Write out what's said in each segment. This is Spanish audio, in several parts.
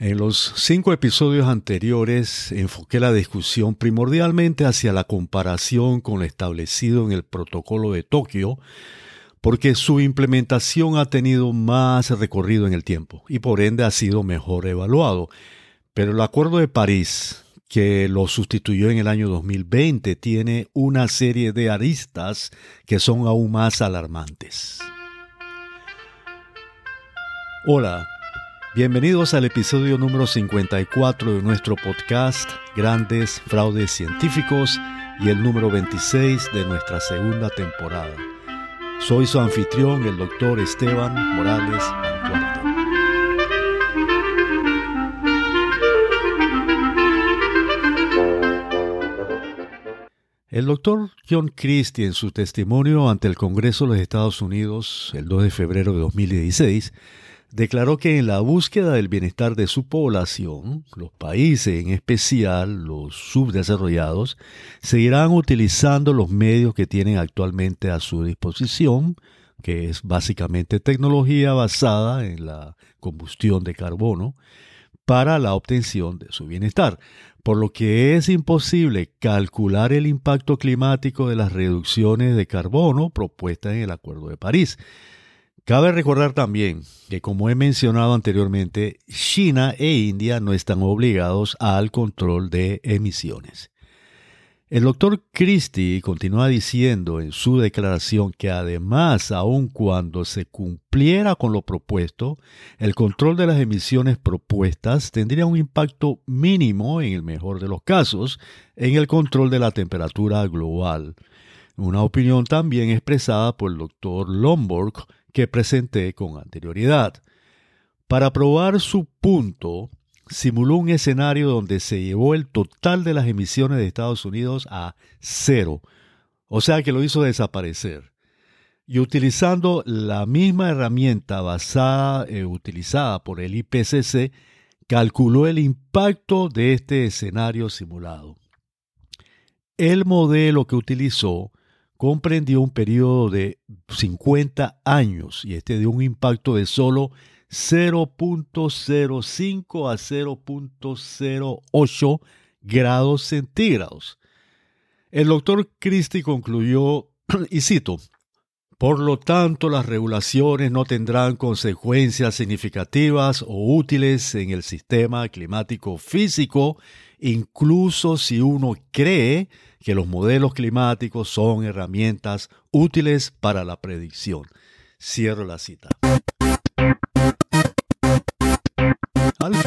En los cinco episodios anteriores enfoqué la discusión primordialmente hacia la comparación con lo establecido en el protocolo de Tokio, porque su implementación ha tenido más recorrido en el tiempo y por ende ha sido mejor evaluado. Pero el Acuerdo de París, que lo sustituyó en el año 2020, tiene una serie de aristas que son aún más alarmantes. Hola, Bienvenidos al episodio número 54 de nuestro podcast Grandes Fraudes Científicos y el número 26 de nuestra segunda temporada. Soy su anfitrión, el doctor Esteban Morales. El doctor John Christie en su testimonio ante el Congreso de los Estados Unidos el 2 de febrero de 2016 declaró que en la búsqueda del bienestar de su población, los países, en especial los subdesarrollados, seguirán utilizando los medios que tienen actualmente a su disposición, que es básicamente tecnología basada en la combustión de carbono, para la obtención de su bienestar, por lo que es imposible calcular el impacto climático de las reducciones de carbono propuestas en el Acuerdo de París. Cabe recordar también que, como he mencionado anteriormente, China e India no están obligados al control de emisiones. El doctor Christie continúa diciendo en su declaración que además, aun cuando se cumpliera con lo propuesto, el control de las emisiones propuestas tendría un impacto mínimo, en el mejor de los casos, en el control de la temperatura global. Una opinión también expresada por el doctor Lomborg, que presenté con anterioridad. Para probar su punto, simuló un escenario donde se llevó el total de las emisiones de Estados Unidos a cero, o sea que lo hizo desaparecer. Y utilizando la misma herramienta basada, eh, utilizada por el IPCC, calculó el impacto de este escenario simulado. El modelo que utilizó comprendió un periodo de 50 años y este dio un impacto de solo 0.05 a 0.08 grados centígrados. El doctor Christie concluyó, y cito, por lo tanto, las regulaciones no tendrán consecuencias significativas o útiles en el sistema climático físico, incluso si uno cree que los modelos climáticos son herramientas útiles para la predicción. Cierro la cita.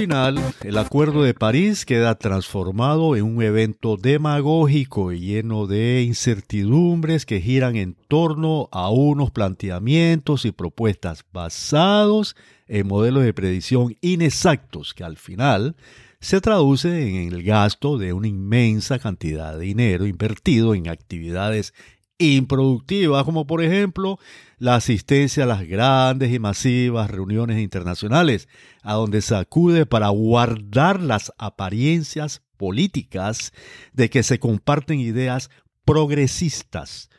Final, el Acuerdo de París queda transformado en un evento demagógico y lleno de incertidumbres que giran en torno a unos planteamientos y propuestas basados en modelos de predicción inexactos que al final se traduce en el gasto de una inmensa cantidad de dinero invertido en actividades improductivas, como por ejemplo la asistencia a las grandes y masivas reuniones internacionales, a donde se acude para guardar las apariencias políticas de que se comparten ideas progresistas.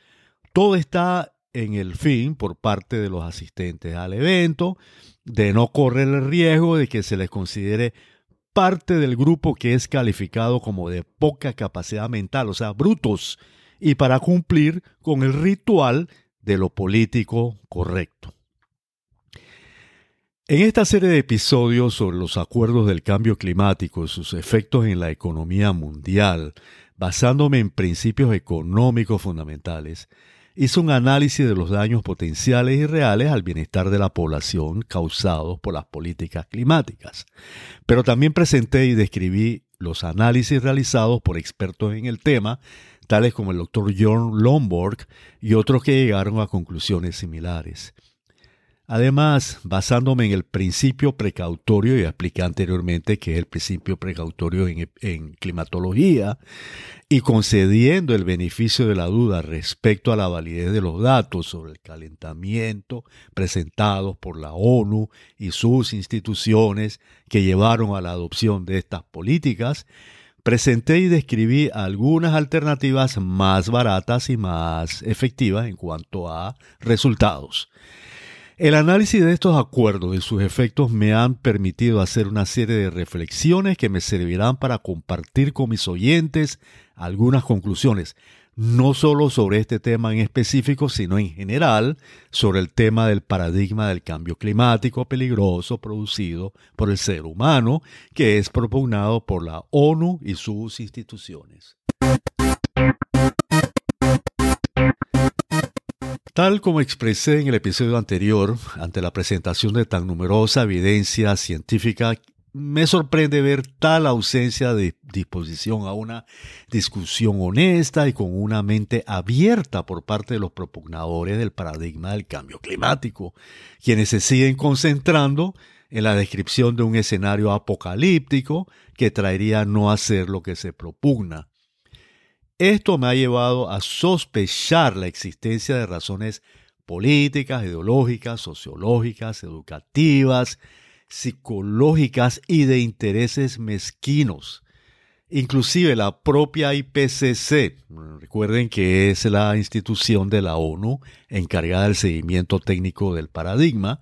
Todo está en el fin por parte de los asistentes al evento de no correr el riesgo de que se les considere parte del grupo que es calificado como de poca capacidad mental, o sea, brutos, y para cumplir con el ritual de lo político correcto. En esta serie de episodios sobre los acuerdos del cambio climático y sus efectos en la economía mundial, basándome en principios económicos fundamentales, hizo un análisis de los daños potenciales y reales al bienestar de la población causados por las políticas climáticas. Pero también presenté y describí los análisis realizados por expertos en el tema, tales como el doctor John Lomborg y otros que llegaron a conclusiones similares. Además, basándome en el principio precautorio, y expliqué anteriormente que es el principio precautorio en, climatología, y concediendo el beneficio de la duda respecto a la validez de los datos sobre el calentamiento presentados por la ONU y sus instituciones que llevaron a la adopción de estas políticas, presenté y describí algunas alternativas más baratas y más efectivas en cuanto a resultados. El análisis de estos acuerdos y sus efectos me han permitido hacer una serie de reflexiones que me servirán para compartir con mis oyentes algunas conclusiones, no solo sobre este tema en específico, sino en general sobre el tema del paradigma del cambio climático peligroso producido por el ser humano, que es propugnado por la ONU y sus instituciones. Tal como expresé en el episodio anterior, ante la presentación de tan numerosa evidencia científica, me sorprende ver tal ausencia de disposición a una discusión honesta y con una mente abierta por parte de los propugnadores del paradigma del cambio climático, quienes se siguen concentrando en la descripción de un escenario apocalíptico que traería no hacer lo que se propugna. Esto me ha llevado a sospechar la existencia de razones políticas, ideológicas, sociológicas, educativas, psicológicas y de intereses mezquinos. Inclusive la propia IPCC, recuerden que es la institución de la ONU encargada del seguimiento técnico del paradigma,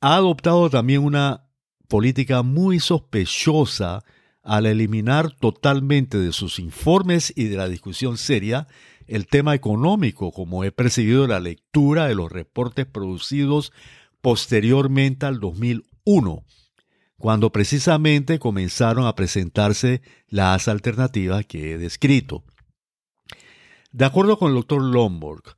ha adoptado también una política muy sospechosa al eliminar totalmente de sus informes y de la discusión seria el tema económico, como he percibido la lectura de los reportes producidos posteriormente al 2001, cuando precisamente comenzaron a presentarse las alternativas que he descrito. De acuerdo con el doctor Lomborg,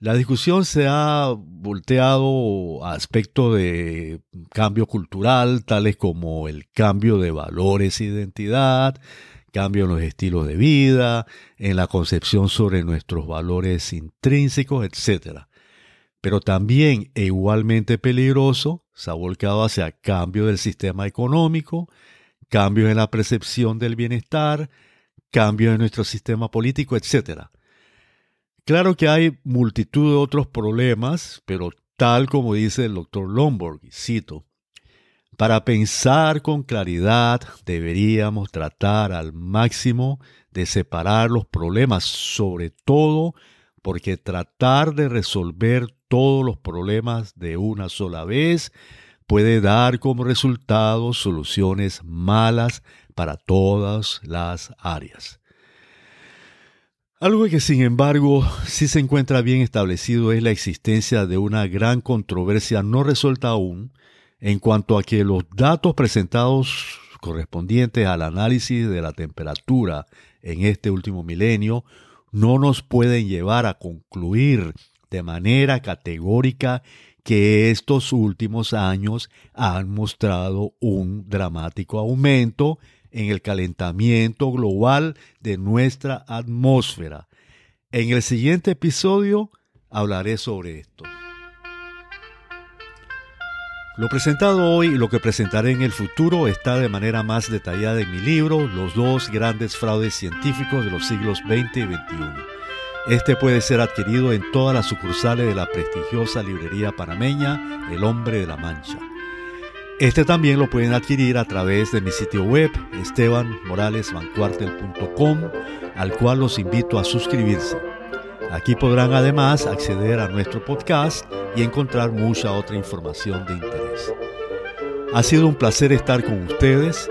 la discusión se ha volteado a aspectos de cambio cultural, tales como el cambio de valores e identidad, cambio en los estilos de vida, en la concepción sobre nuestros valores intrínsecos, etc. Pero también, e igualmente peligroso, se ha volcado hacia cambio del sistema económico, cambios en la percepción del bienestar, cambios en nuestro sistema político, etc. Claro que hay multitud de otros problemas, pero tal como dice el doctor Lomborg, cito, para pensar con claridad deberíamos tratar al máximo de separar los problemas, sobre todo porque tratar de resolver todos los problemas de una sola vez puede dar como resultado soluciones malas para todas las áreas. Algo que sin embargo sí se encuentra bien establecido es la existencia de una gran controversia no resuelta aún en cuanto a que los datos presentados correspondientes al análisis de la temperatura en este último milenio no nos pueden llevar a concluir de manera categórica que estos últimos años han mostrado un dramático aumento en el calentamiento global de nuestra atmósfera. En el siguiente episodio hablaré sobre esto. Lo presentado hoy y lo que presentaré en el futuro está de manera más detallada en mi libro Los dos grandes fraudes científicos de los siglos XX y XXI. Este puede ser adquirido en todas las sucursales de la prestigiosa librería panameña El Hombre de la Mancha. Este también lo pueden adquirir a través de mi sitio web estebanmoralesvancuartel.com, al cual los invito a suscribirse. Aquí podrán además acceder a nuestro podcast y encontrar mucha otra información de interés. Ha sido un placer estar con ustedes.